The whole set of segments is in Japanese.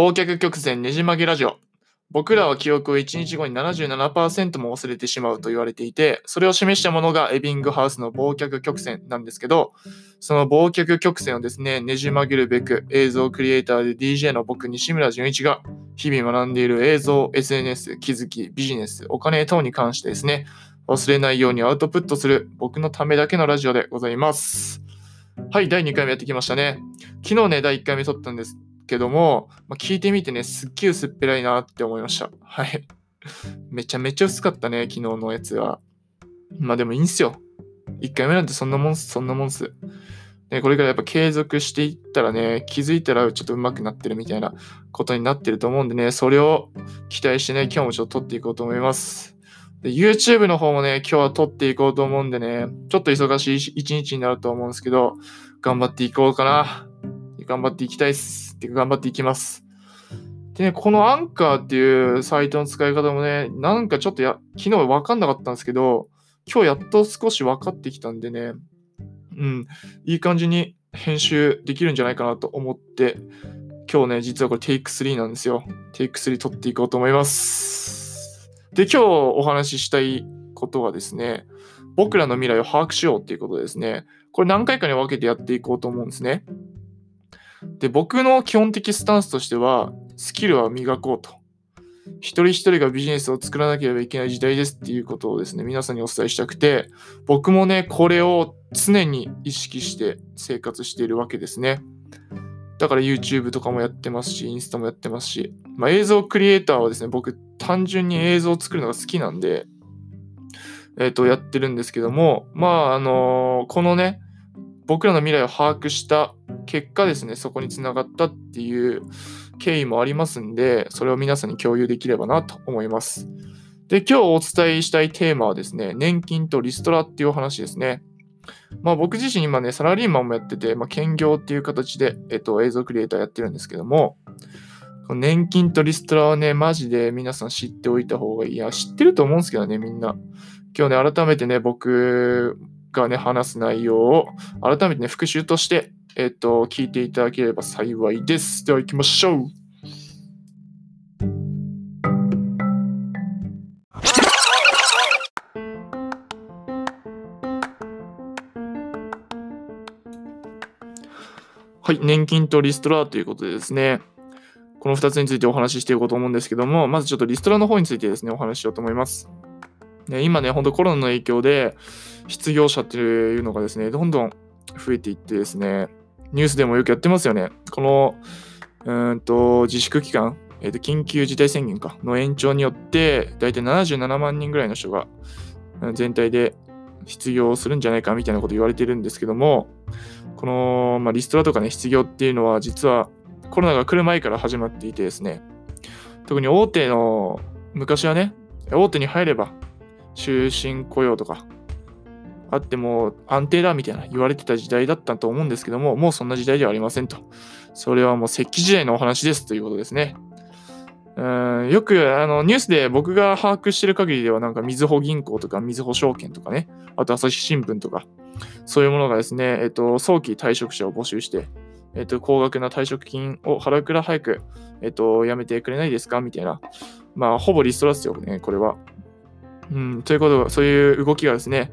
忘却曲線ねじ曲げラジオ。僕らは記憶を1日後に77%も忘れてしまうと言われていて、それを示したものがエビングハウスの忘却曲線なんですけど、その忘却曲線をですね、ねじ曲げるべく映像クリエイターで DJ の僕西村淳一が日々学んでいる映像、SNS、気づき、ビジネス、お金等に関してですね、忘れないようにアウトプットする僕のためだけのラジオでございます。はい、第2回目やってきましたね。昨日ね、第1回目撮ったんですけども、まあ、聞いてみてね、すっげえ薄っぺらいなって思いました。はい。めちゃめちゃ薄かったね、昨日のやつは。まあでもいいんすよ。1回目なんてそんなもんす、そんなもんす。ね、これからやっぱ継続していったらね、気づいたらちょっと上手くなってるみたいなことになってると思うんでね、それを期待してね、今日もちょっと撮っていこうと思います。で YouTube の方もね、今日は撮っていこうと思うんでね、ちょっと忙しい一日になると思うんですけど、頑張っていこうかな。頑張っていきたいっす。って頑張っていきます。でね、このアンカーっていうサイトの使い方もね、なんかちょっとや昨日わかんなかったんですけど、今日やっと少し分かってきたんでね、うん、いい感じに編集できるんじゃないかなと思って、今日ね、実はこれテイク3なんですよ。テイク3取っていこうと思います。で、今日お話ししたいことはですね、僕らの未来を把握しようっていうことですね。これ何回かに分けてやっていこうと思うんですね。で、僕の基本的スタンスとしては、スキルは磨こうと。一人一人がビジネスを作らなければいけない時代ですっていうことをですね、皆さんにお伝えしたくて、僕もね、これを常に意識して生活しているわけですね。だから YouTube とかもやってますし、インスタもやってますし、まあ、映像クリエイターはですね、僕単純に映像を作るのが好きなんで、えっ、ー、と、やってるんですけども、まあ、あのー、このね、僕らの未来を把握した結果ですね、そこにつながったっていう経緯もありますんで、それを皆さんに共有できればなと思います。で、今日お伝えしたいテーマはですね、年金とリストラっていうお話ですね。まあ僕自身今ね、サラリーマンもやってて、まあ兼業っていう形で、えっと、映像クリエイターやってるんですけども、年金とリストラはね、マジで皆さん知っておいた方がいい。いや、知ってると思うんですけどね、みんな。今日ね、改めてね、僕がね、話す内容を改めてね、復習として、えっ、と、聞いていただければ幸いです。では行きましょう。はい、年金とリストラということでですね、この2つについてお話ししていこうと思うんですけども、まずちょっとリストラの方についてですね、お話ししようと思います。ね、今ね、ほんとコロナの影響で、失業者っていうのがですね、どんどん増えていってですね、ニュースでもよくやってますよね。この、うんと、自粛期間、えー、と緊急事態宣言かの延長によって、だいたい77万人ぐらいの人が全体で失業するんじゃないかみたいなこと言われてるんですけども、この、まあ、リストラとかね、失業っていうのは実はコロナが来る前から始まっていてですね、特に大手の、昔はね、大手に入れば終身雇用とかあっても安定だみたいな言われてた時代だったと思うんですけども、もうそんな時代ではありませんと。それはもう石器時代のお話ですということですね。うんよくあのニュースで僕が把握してる限りではなんかみずほ銀行とかみずほ証券とかね、あと朝日新聞とか、そういうものがですね、えっと、早期退職者を募集して、えっと、高額な退職金を払うくらい早く、えっと、やめてくれないですかみたいな。まあ、ほぼリストラですよね、これは。うん、ということ、そういう動きがですね、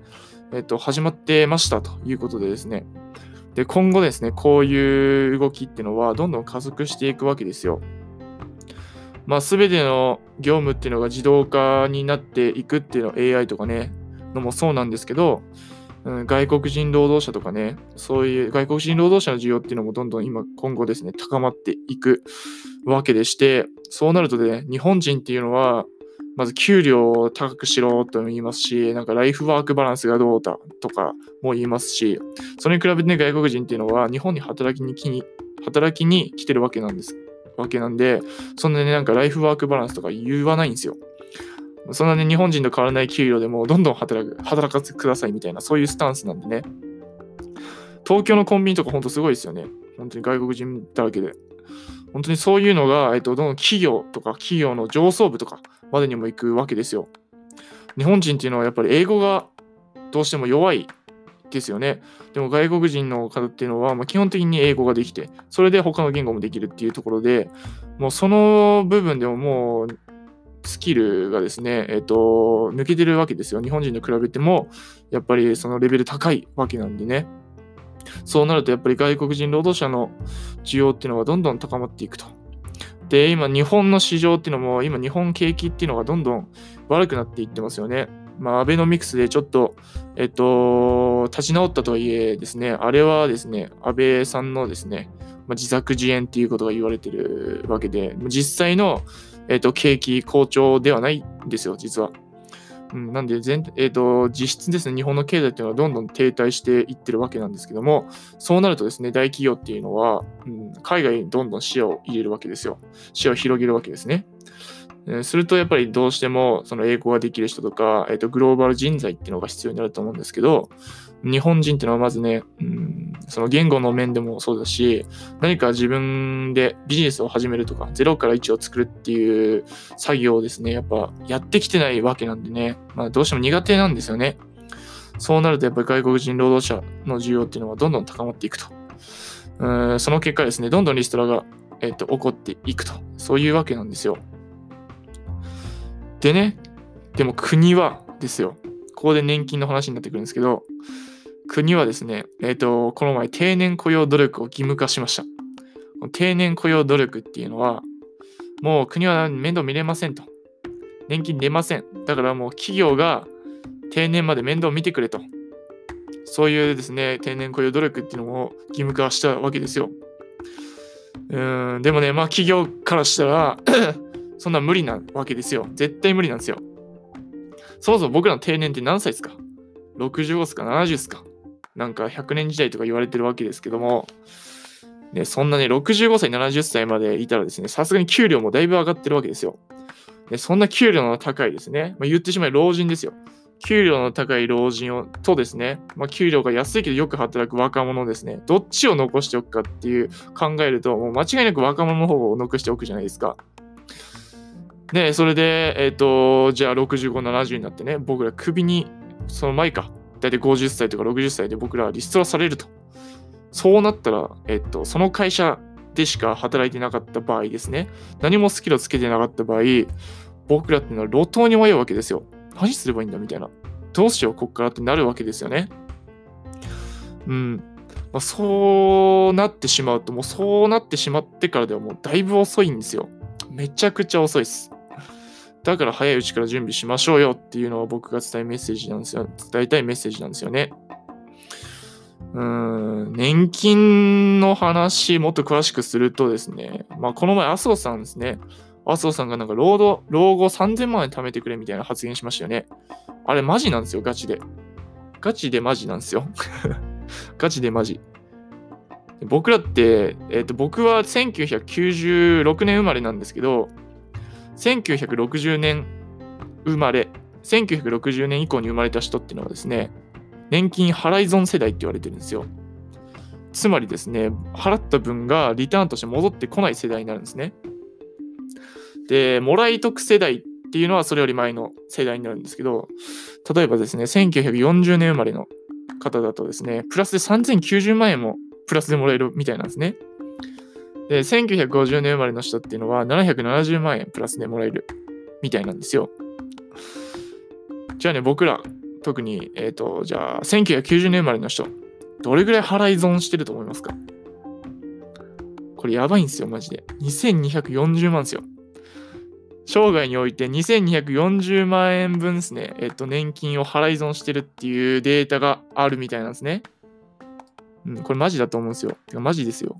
えっと、始まってましたということでですね。で、今後ですね、こういう動きっていうのはどんどん加速していくわけですよ。まあ、すべての業務っていうのが自動化になっていくっていうの AI とかね、のもそうなんですけど、うん、外国人労働者とかね、そういう外国人労働者の需要っていうのもどんどん今、今後ですね、高まっていくわけでして、そうなるとね、日本人っていうのは、まず給料を高くしろとも言いますし、なんかライフワークバランスがどうだとかも言いますし、それに比べてね、外国人っていうのは日本に働きに来に、働きに来てるわけなんです。わけなんで、そんなにねなんかライフワークバランスとか言わないんですよ。そんなね、日本人と変わらない給料でもどんどん働く、働かせてくださいみたいな、そういうスタンスなんでね。東京のコンビニとかほんとすごいですよね。本当に外国人だらけで。本当にそういうのが、えっと、どの企業とか企業の上層部とかまでにも行くわけですよ。日本人っていうのはやっぱり英語がどうしても弱いですよね。でも外国人の方っていうのは、まあ、基本的に英語ができて、それで他の言語もできるっていうところで、もうその部分でももうスキルがですね、えっ、と、抜けてるわけですよ。日本人と比べても、やっぱりそのレベル高いわけなんでね。そうなるとやっぱり外国人労働者の需要っていうのがどんどん高まっていくと。で、今日本の市場っていうのも、今日本景気っていうのがどんどん悪くなっていってますよね。まあ、アベノミクスでちょっと、えっと、立ち直ったとはいえですね、あれはですね、安倍さんのですね、まあ、自作自演っていうことが言われてるわけで、実際の、えっと、景気好調ではないんですよ、実は。うん、なんで全、えーと、実質ですね、日本の経済というのはどんどん停滞していってるわけなんですけども、そうなるとですね、大企業っていうのは、うん、海外にどんどん視野を入れるわけですよ。視野を広げるわけですね。すると、やっぱりどうしても、その英語ができる人とか、えーと、グローバル人材っていうのが必要になると思うんですけど、日本人っていうのはまずね、うん、その言語の面でもそうだし、何か自分でビジネスを始めるとか、0から1を作るっていう作業をですね、やっぱやってきてないわけなんでね、まあどうしても苦手なんですよね。そうなるとやっぱり外国人労働者の需要っていうのはどんどん高まっていくと。うんその結果ですね、どんどんリストラが、えーと起こっていくと。そういうわけなんですよ。でね、でも国はですよ。ここで年金の話になってくるんですけど、国はですね、えっ、ー、と、この前定年雇用努力を義務化しました。定年雇用努力っていうのは、もう国は面倒見れませんと。年金出ません。だからもう企業が定年まで面倒見てくれと。そういうですね、定年雇用努力っていうのを義務化したわけですよ。うん、でもね、まあ企業からしたら そんな無理なわけですよ。絶対無理なんですよ。そもそも僕らの定年って何歳ですか ?65 ですか ?70 ですか？なんか100年時代とか言われてるわけですけども、ね、そんなね、65歳、70歳までいたらですね、さすがに給料もだいぶ上がってるわけですよ。でそんな給料の高いですね、まあ、言ってしまえ老人ですよ。給料の高い老人をとですね、まあ、給料が安いけどよく働く若者ですね、どっちを残しておくかっていう考えると、もう間違いなく若者の方を残しておくじゃないですか。で、それで、えっ、ー、と、じゃあ65、70になってね、僕ら首に、その前か、だいたい50歳とか60歳で僕らはリストラされると。そうなったら、えっ、と、その会社でしか働いてなかった場合ですね、何もスキルをつけてなかった場合、僕らっていうのは路頭に迷うわけですよ。何すればいいんだみたいな。どうしよう、こっからってなるわけですよね。うん。まあ、そうなってしまうと、もうそうなってしまってからではもうだいぶ遅いんですよ。めちゃくちゃ遅いです。だから早いうちから準備しましょうよっていうのは僕が伝えメッセージなんですよ。伝えたいメッセージなんですよね。うーん、年金の話、もっと詳しくするとですね、まあ、この前、麻生さんですね。麻生さんがなんか労働、老後3000万円貯めてくれみたいな発言しましたよね。あれマジなんですよ、ガチで。ガチでマジなんですよ。ガチでマジ。僕らって、えっ、ー、と、僕は1996年生まれなんですけど、1960年生まれ、1960年以降に生まれた人っていうのはですね、年金払い損世代って言われてるんですよ。つまりですね、払った分がリターンとして戻ってこない世代になるんですね。で、もらい得世代っていうのはそれより前の世代になるんですけど、例えばですね、1940年生まれの方だとですね、プラスで3090万円もプラスでもらえるみたいなんですね。で、1950年生まれの人っていうのは770万円プラスでもらえるみたいなんですよ。じゃあね、僕ら、特に、えっ、ー、と、じゃあ、1990年生まれの人、どれぐらい払い損してると思いますか？これやばいんですよ、マジで。2240万ですよ。生涯において2240万円分ですね、えっ、ー、と、年金を払い損してるっていうデータがあるみたいなんですね。うん、これマジだと思うんですよ。てかマジですよ。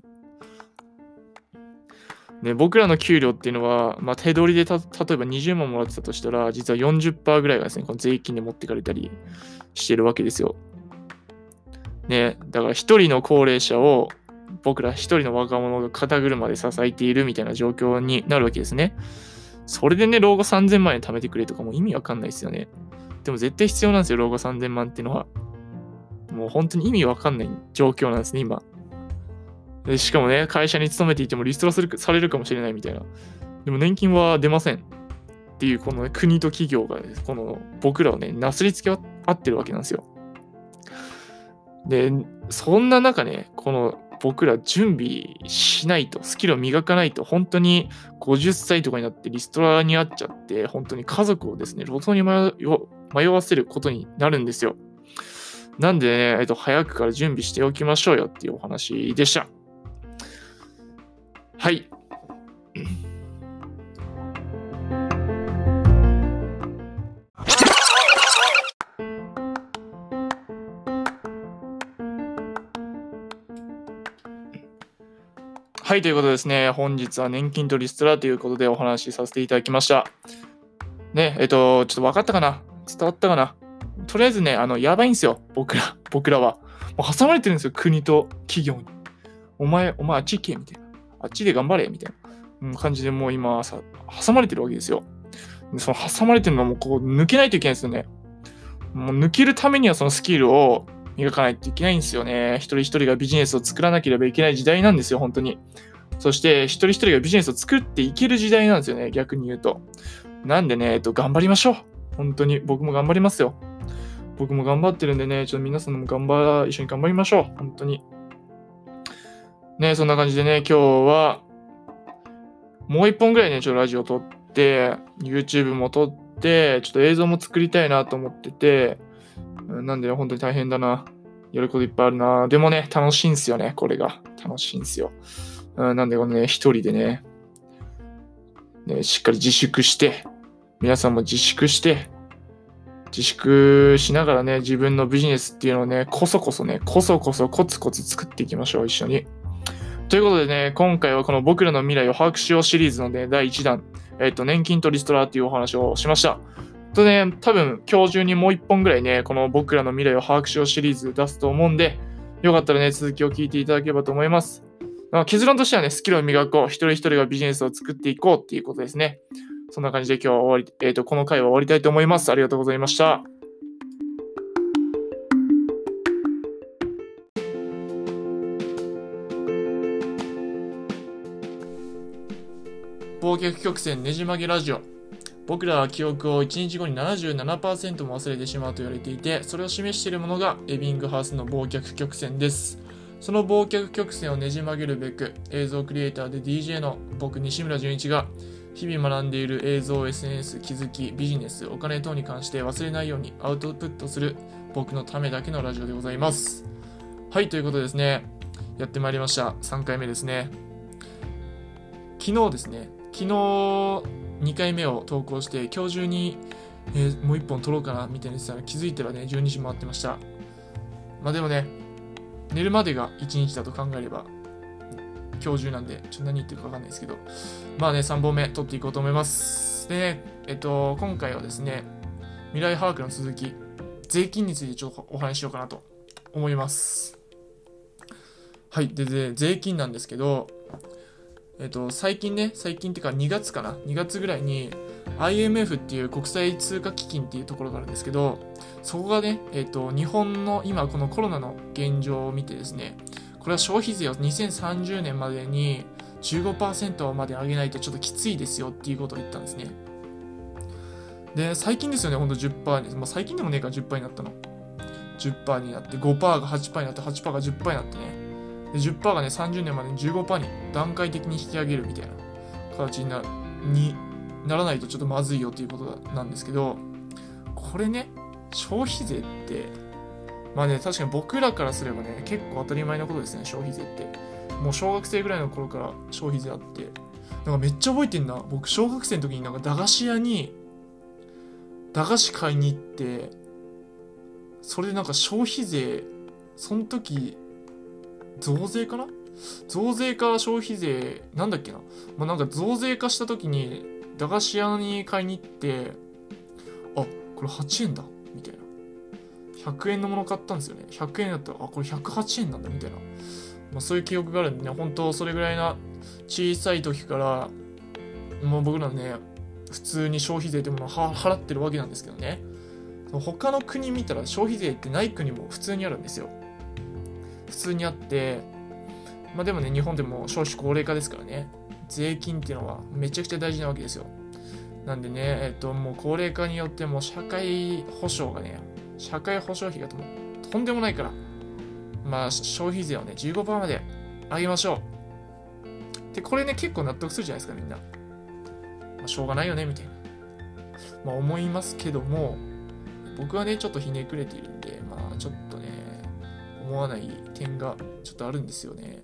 ね、僕らの給料っていうのは、まあ、手取りで例えば20万もらってたとしたら、実は40%ぐらいがですね、この税金で持ってかれたりしてるわけですよ。ね、だから一人の高齢者を僕ら一人の若者が肩車で支えているみたいな状況になるわけですね。それでね、老後3000万円貯めてくれとかも意味わかんないですよね。でも絶対必要なんですよ、老後3000万っていうのは。もう本当に意味わかんない状況なんですね、今。でしかもね、会社に勤めていてもリストラするされるかもしれないみたいな。でも年金は出ませんっていう、この、ね、国と企業が、ね、この僕らをね、なすりつけ合ってるわけなんですよ。で、そんな中ね、この僕ら準備しないと、スキルを磨かないと、本当に50歳とかになってリストラにあっちゃって、本当に家族をですね、路頭に迷わせることになるんですよ。なんでね、えっと、早くから準備しておきましょうよっていうお話でした。はい。はい、ということですね。本日は年金とリストラということでお話しさせていただきました。ね、えっと、ちょっと分かったかな？伝わったかな？とりあえずね、あの、やばいんですよ。僕ら、僕らは。もう挟まれてるんですよ。国と企業に。お前、お前あっち行けみたいな。あっちで頑張れみたいな感じでもう今さ、挟まれてるわけですよ。でその挟まれてるのはもうこう抜けないといけないんですよね。もう抜けるためにはそのスキルを磨かないといけないんですよね。一人一人がビジネスを作らなければいけない時代なんですよ、本当に。そして、一人一人がビジネスを作っていける時代なんですよね、逆に言うと。なんでね、えっと、頑張りましょう。本当に、僕も頑張りますよ。僕も頑張ってるんでね、ちょっと皆さんも頑張、一緒に頑張りましょう。本当に。ね、そんな感じでね、今日は、もう一本ぐらいね、ちょっとラジオ撮って、YouTube も撮って、ちょっと映像も作りたいなと思ってて、なんで本当に大変だな。やることいっぱいあるな。でもね、楽しいんすよね、これが。楽しいんすよ。うん、なんでこのね、一人でね、ね、しっかり自粛して、皆さんも自粛して、自粛しながらね、自分のビジネスっていうのをね、こそこそね、こそこそコツコツ作っていきましょう、一緒に。ということでね、今回はこの僕らの未来を把握しようシリーズのね、第1弾、えっ、と、年金とリストラっていうお話をしました。とね、多分今日中にもう一本ぐらいね、この僕らの未来を把握しようシリーズ出すと思うんで、よかったらね、続きを聞いていただければと思います。ま、結論としてはね、スキルを磨こう。一人一人がビジネスを作っていこうっていうことですね。そんな感じで今日は終わり、えっ、ー、と、この回は終わりたいと思います。ありがとうございました。忘却曲線ねじ曲げラジオ。僕らは記憶を1日後に77%も忘れてしまうと言われていて、それを示しているものがエビングハウスの忘却曲線です。その忘却曲線をねじ曲げるべく、映像クリエイターで DJ の僕、西村淳一が、日々学んでいる映像、SNS、気づき、ビジネス、お金等に関して忘れないようにアウトプットする僕のためだけのラジオでございます。はい、ということですね、やってまいりました。3回目ですね。昨日ですね、昨日、2回目を投稿して、今日中に、えー、もう1本撮ろうかなみたいにしたら気づいたらね、12時回ってました。まあでもね、寝るまでが1日だと考えれば、今日中なんで、ちょっと何言ってるかわかんないですけど、まあね、3本目撮っていこうと思います。でね、えっと、今回はですね、未来把握の続き、税金についてちょっとお話ししようかなと思います。はい。で、で税金なんですけど、えっと、最近ね、最近っていうか2月かな ?2 月ぐらいに IMF っていう国際通貨基金っていうところがあるんですけど、そこがね、えっと、日本の今このコロナの現状を見てですね、これは消費税を2030年までに15%まで上げないとちょっときついですよっていうことを言ったんですね。で、最近ですよね、ほんと10%に、まあ、最近でもねえから10%になったの。10%になって、5%が8%になって、8%が10%になってね。で10%がね、30年までに15%に段階的に引き上げるみたいな形になにならないとちょっとまずいよということなんですけど、これね、消費税って、まあね、確かに僕らからすればね、結構当たり前のことですね、消費税って。もう小学生ぐらいの頃から消費税あって、なんかめっちゃ覚えてんな。僕、小学生の時になんか駄菓子屋に、駄菓子買いに行って、それでなんか消費税、その時、増税かな？増税か消費税、なんだっけな？まあ、なんか増税化した時に、駄菓子屋に買いに行って、あ、これ8円だ。みたいな。100円のもの買ったんですよね。100円だったら、あ、これ108円なんだ。みたいな。まあ、そういう記憶があるんでね、本当それぐらいな小さい時から、もう僕らね、普通に消費税ってものを払ってるわけなんですけどね。他の国見たら消費税ってない国も普通にあるんですよ。普通にあって、まあでもね、日本でも少子高齢化ですからね、税金っていうのはめちゃくちゃ大事なわけですよ。なんでね、えっと、もう高齢化によっても社会保障がね、社会保障費がとんでもないから、まあ、消費税をね、15%まで上げましょう。で、これね、結構納得するじゃないですか、みんな。まあ、しょうがないよね、みたいな。まあ、思いますけども、僕はね、ちょっとひねくれている思わない点がちょっとあるんですよね。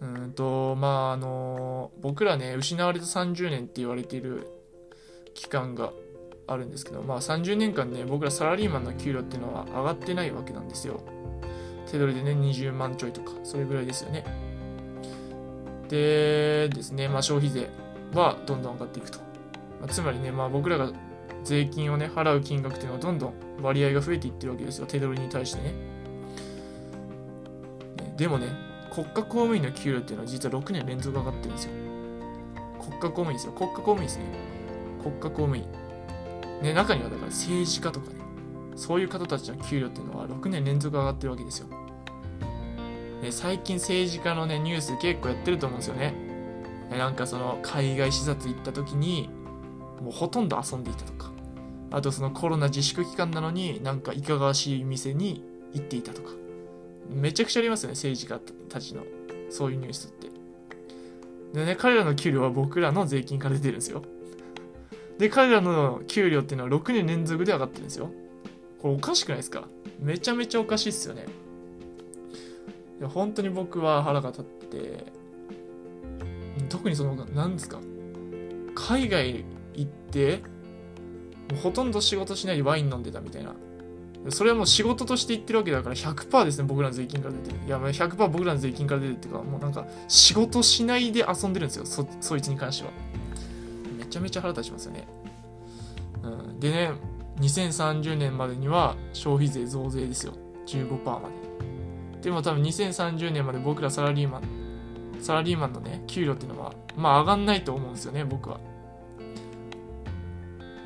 うんと、まあ、あの、僕らね、失われた30年って言われている期間があるんですけど、まあ30年間ね、僕らサラリーマンの給料っていうのは上がってないわけなんですよ。手取りでね、20万ちょいとか、それぐらいですよね。でですね、まあ消費税はどんどん上がっていくと。まあ、つまりね、まあ僕らが税金をね、払う金額っていうのはどんどん割合が増えていってるわけですよ、手取りに対してね。でもね、国家公務員の給料っていうのは実は6年連続上がってるんですよ。国家公務員ですよ。国家公務員ですね。国家公務員。ね、中にはだから政治家とかね、そういう方たちの給料っていうのは6年連続上がってるわけですよ。ね、最近政治家のね、ニュース結構やってると思うんですよね。なんかその海外視察行った時に、もうほとんど遊んでいたとか。あとそのコロナ自粛期間なのになんかいかがわしい店に行っていたとか。めちゃくちゃありますよね、政治家たちの。そういうニュースって。でね、彼らの給料は僕らの税金から出てるんですよ。で、彼らの給料っていうのは6年連続で上がってるんですよ。これおかしくないですか？めちゃめちゃおかしいっすよね。いや本当に僕は腹が立って、特にその、なんですか？海外行って、ほとんど仕事しないでワイン飲んでたみたいな。それはもう仕事として言ってるわけだから100%ですね、僕らの税金から出てる。いや、100%僕らの税金から出てるっていうか、もうなんか仕事しないで遊んでるんですよ、そ、そいつに関しては。めちゃめちゃ腹立ちますよね。うん、でね、2030年までには消費税増税ですよ。15%まで。でも多分2030年まで僕らサラリーマン、サラリーマンのね、給料っていうのは、まあ上がんないと思うんですよね、僕は。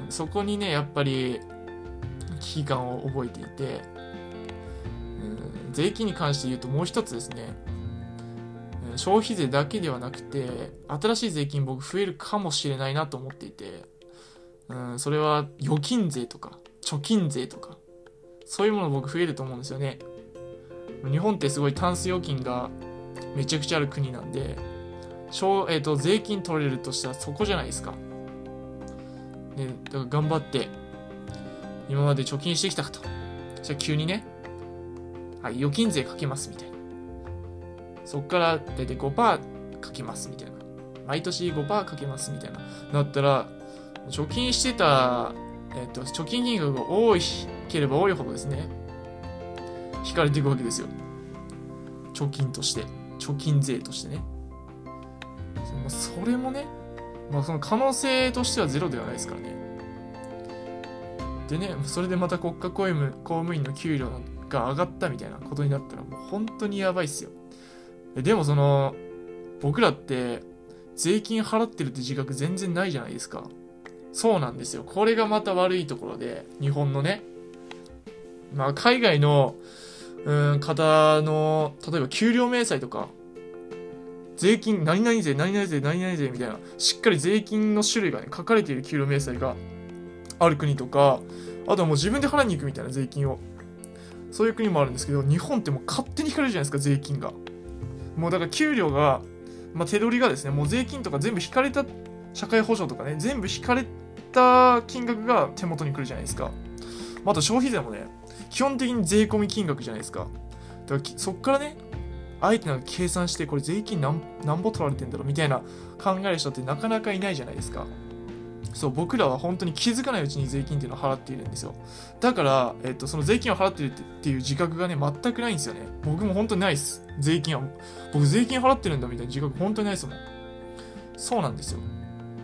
そこにね、やっぱり危機感を覚えていて、うん、税金に関して言うともう一つですね、消費税だけではなくて、新しい税金僕増えるかもしれないなと思っていて、うん、それは預金税とか、貯金税とか、そういうもの僕増えると思うんですよね。日本ってすごいタンス預金がめちゃくちゃある国なんで、えーと、税金取れるとしたらそこじゃないですか。ね、だから頑張って、今まで貯金してきたかと。じゃあ急にね、はい、預金税かけますみたいな。そっから大体5%かけますみたいな。毎年5%かけますみたいな。なったら、貯金してた、えっ、と、貯金金額が多いければ多いほどですね、引かれていくわけですよ。貯金として。貯金税としてね。それもね、まあその可能性としてはゼロではないですからね。でね、それでまた国家公務公務員の給料が上がったみたいなことになったらもう本当にやばいっすよ。でもその、僕らって税金払ってるって自覚全然ないじゃないですか。そうなんですよ。これがまた悪いところで、日本のね。まあ、海外の、うん、方の、例えば給料明細とか、税金、何々税、何々税、何々税みたいな、しっかり税金の種類がね、書かれている給料明細がある国とか、あとはもう自分で払いに行くみたいな税金を。そういう国もあるんですけど、日本ってもう勝手に引かれるじゃないですか、税金が。もうだから給料が、まあ、手取りがですね、もう税金とか全部引かれた、社会保障とかね、全部引かれた金額が手元に来るじゃないですか。まあ、あと消費税もね、基本的に税込み金額じゃないですか。だからそっからね、あえてなんか計算して、これ税金何何ぼ取られてんだろうみたいな考える人ってなかなかいないじゃないですか。そう、僕らは本当に気づかないうちに税金っていうのを払っているんですよ。だから、えっと、その税金を払ってるっていう自覚がね、全くないんですよね。僕も本当にないです。税金は。僕税金払ってるんだみたいな自覚本当にないですもん。そうなんですよ。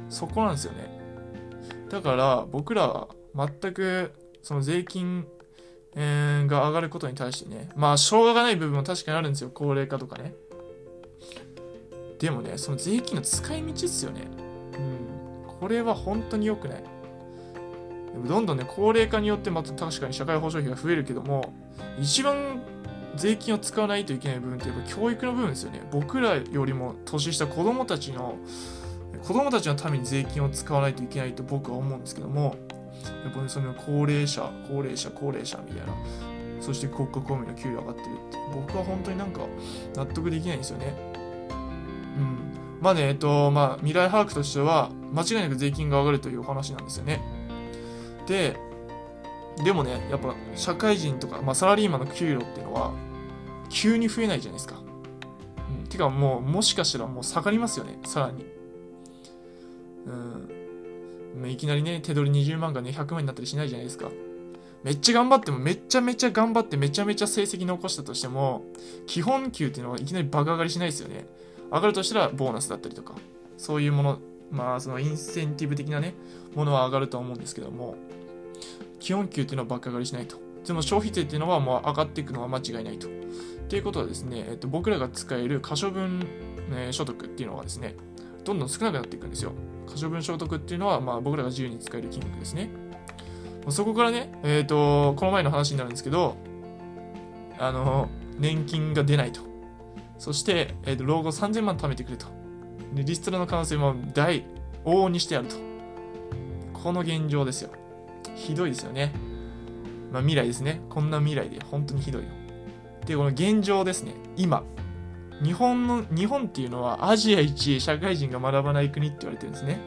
そこなんですよね。だから、僕らは全く、その税金、が上がることに対してね、まあ、しょうがない部分も確かにあるんですよ。高齢化とかね。でもね、その税金の使い道っすよね。これは本当に良くない。でもどんどんね、高齢化によってまた確かに社会保障費が増えるけども、一番税金を使わないといけない部分ってやっぱ教育の部分ですよね。僕らよりも年下子供たちの、子供たちのために税金を使わないといけないと僕は思うんですけども、やっぱりその高齢者、高齢者、高齢者みたいな、そして国家公務員の給料上がってるって僕は本当になんか納得できないんですよねうんまあねえっとまあ未来把握としては間違いなく税金が上がるというお話なんですよね。ででもねやっぱ社会人とか、まあ、サラリーマンの給料っていうのは急に増えないじゃないですか、うん、てかもうもしかしたらもう下がりますよねさらに。うん。いきなりね手取り20万がね100万になったりしないじゃないですか。めっちゃ頑張ってもめちゃめちゃ頑張ってめちゃめちゃ成績残したとしても基本給っていうのはいきなり爆上がりしないですよね。上がるとしたらボーナスだったりとかそういうものまあそのインセンティブ的なねものは上がると思うんですけども基本給っていうのは爆上がりしないと。でも消費税っていうのはもう上がっていくのは間違いないと。っていうことはですね、えっと、僕らが使える可処分、え所得っていうのがですねどんどん少なくなっていくんですよ。可処分所得っていうのは、まあ、僕らが自由に使える金額ですね。そこからね、えっ、ー、と、この前の話になるんですけど、あの、年金が出ないと。そして、え、ー、と、老後3000万貯めてくれと。で、リストラの可能性も大、往々にしてあると。この現状ですよ。ひどいですよね。まあ、未来ですね。こんな未来で本当にひどいよ。で、この現状ですね。今。日本の、日本っていうのはアジア一位社会人が学ばない国って言われてるんですね。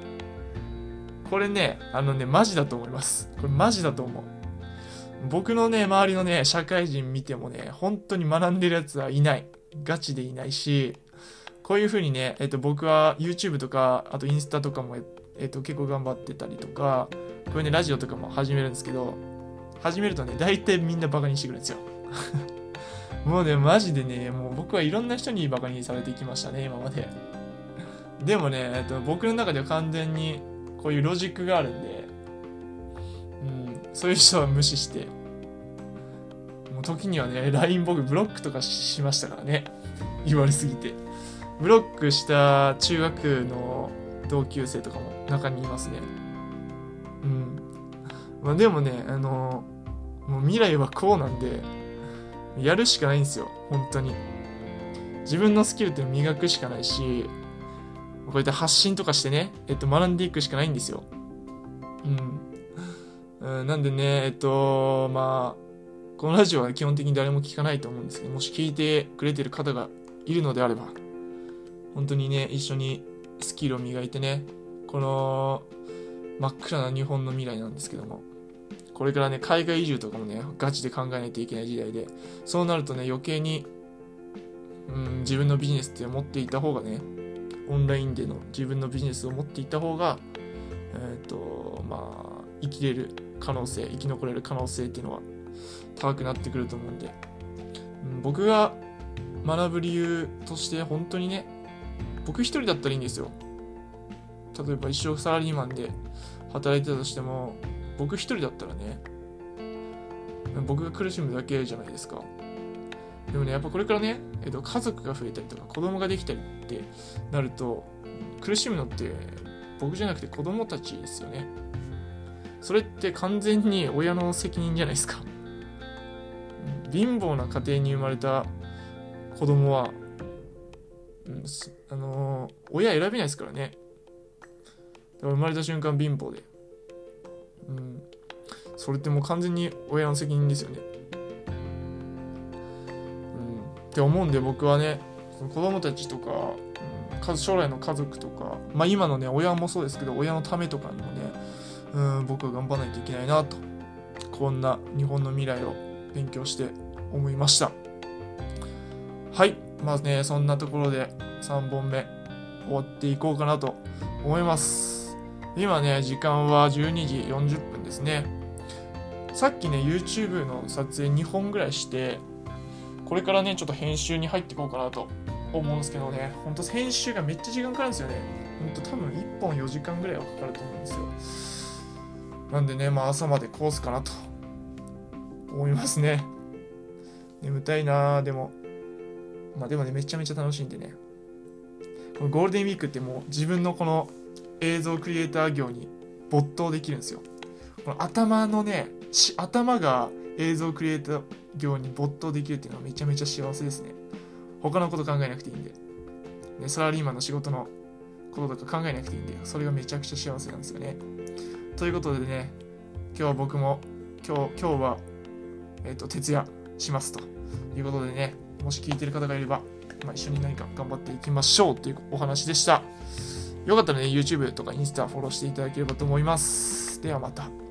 これね、あのね、マジだと思います。これマジだと思う。僕のね、周りのね、社会人見てもね、本当に学んでるやつはいない。ガチでいないし、こういう風にね、えっと、僕は YouTube とか、あとインスタとかも、えっと、結構頑張ってたりとか、こういうね、ラジオとかも始めるんですけど、始めるとね、大体みんなバカにしてくるんですよ。もうね、マジでね、もう僕はいろんな人にバカにされてきましたね、今まで。でもね、えっと、僕の中では完全にこういうロジックがあるんで、うん、そういう人は無視して、時にはね、LINE 僕ブロックとかしましたからね。言われすぎて。ブロックした中学の同級生とかも中にいますね。うん。まあでもね、あの、もう未来はこうなんで、やるしかないんですよ。本当に。自分のスキルって磨くしかないし、こうやって発信とかしてね、えっと、学んでいくしかないんですよ。うん。うん、なんでね、えっと、まあ、このラジオは基本的に誰も聞かないと思うんですけど、もし聞いてくれてる方がいるのであれば、本当にね、一緒にスキルを磨いてね、この真っ暗な日本の未来なんですけども、これからね、海外移住とかもね、ガチで考えないといけない時代で、そうなるとね、余計に、うん、自分のビジネスって持っていた方がね、オンラインでの自分のビジネスを持っていた方が、えっ、ー、と、まあ、生きれる可能性、生き残れる可能性っていうのは高くなってくると思うんで、うん、僕が学ぶ理由として本当にね、僕一人だったらいいんですよ。例えば一生サラリーマンで働いてたとしても、僕一人だったらね、僕が苦しむだけじゃないですか。でもね、やっぱこれからね、えっと、家族が増えたりとか子供ができたりってなると、苦しむのって僕じゃなくて子供たちですよね。それって完全に親の責任じゃないですか。貧乏な家庭に生まれた子供は、うん、あのー、親選べないですからね。だから生まれた瞬間貧乏で。うん。それってもう完全に親の責任ですよね。うんって思うんで僕はね子供たちとか、うん、将来の家族とか、まあ、今のね親もそうですけど親のためとかにもね、うん、僕は頑張らないといけないなとこんな日本の未来を勉強して思いましたはいまあねそんなところで3本目終わっていこうかなと思います今ね時間は12時40分ですねさっきね YouTube の撮影2本ぐらいしてこれからね、ちょっと編集に入っていこうかなと思うんですけどね、ほんと編集がめっちゃ時間かかるんですよね。ほんと多分1本4時間ぐらいはかかると思うんですよ。なんでね、まあ朝までコースかなと思いますね。眠たいなでも。まあでもね、めちゃめちゃ楽しいんでね。このゴールデンウィークってもう自分のこの映像クリエイター業に没頭できるんですよ。この頭のね、頭が映像クリエイター業に没頭できるっていうのはめちゃめちゃ幸せですね。他のこと考えなくていいんで。ね、サラリーマンの仕事のこととか考えなくていいんで、それがめちゃくちゃ幸せなんですよね。ということでね、今日は僕も、今日、今日は、えっ、ー、と、徹夜しますとということでね、もし聞いてる方がいれば、まあ、一緒に何か頑張っていきましょうというお話でした。よかったらね、YouTube とかインスタフォローしていただければと思います。ではまた。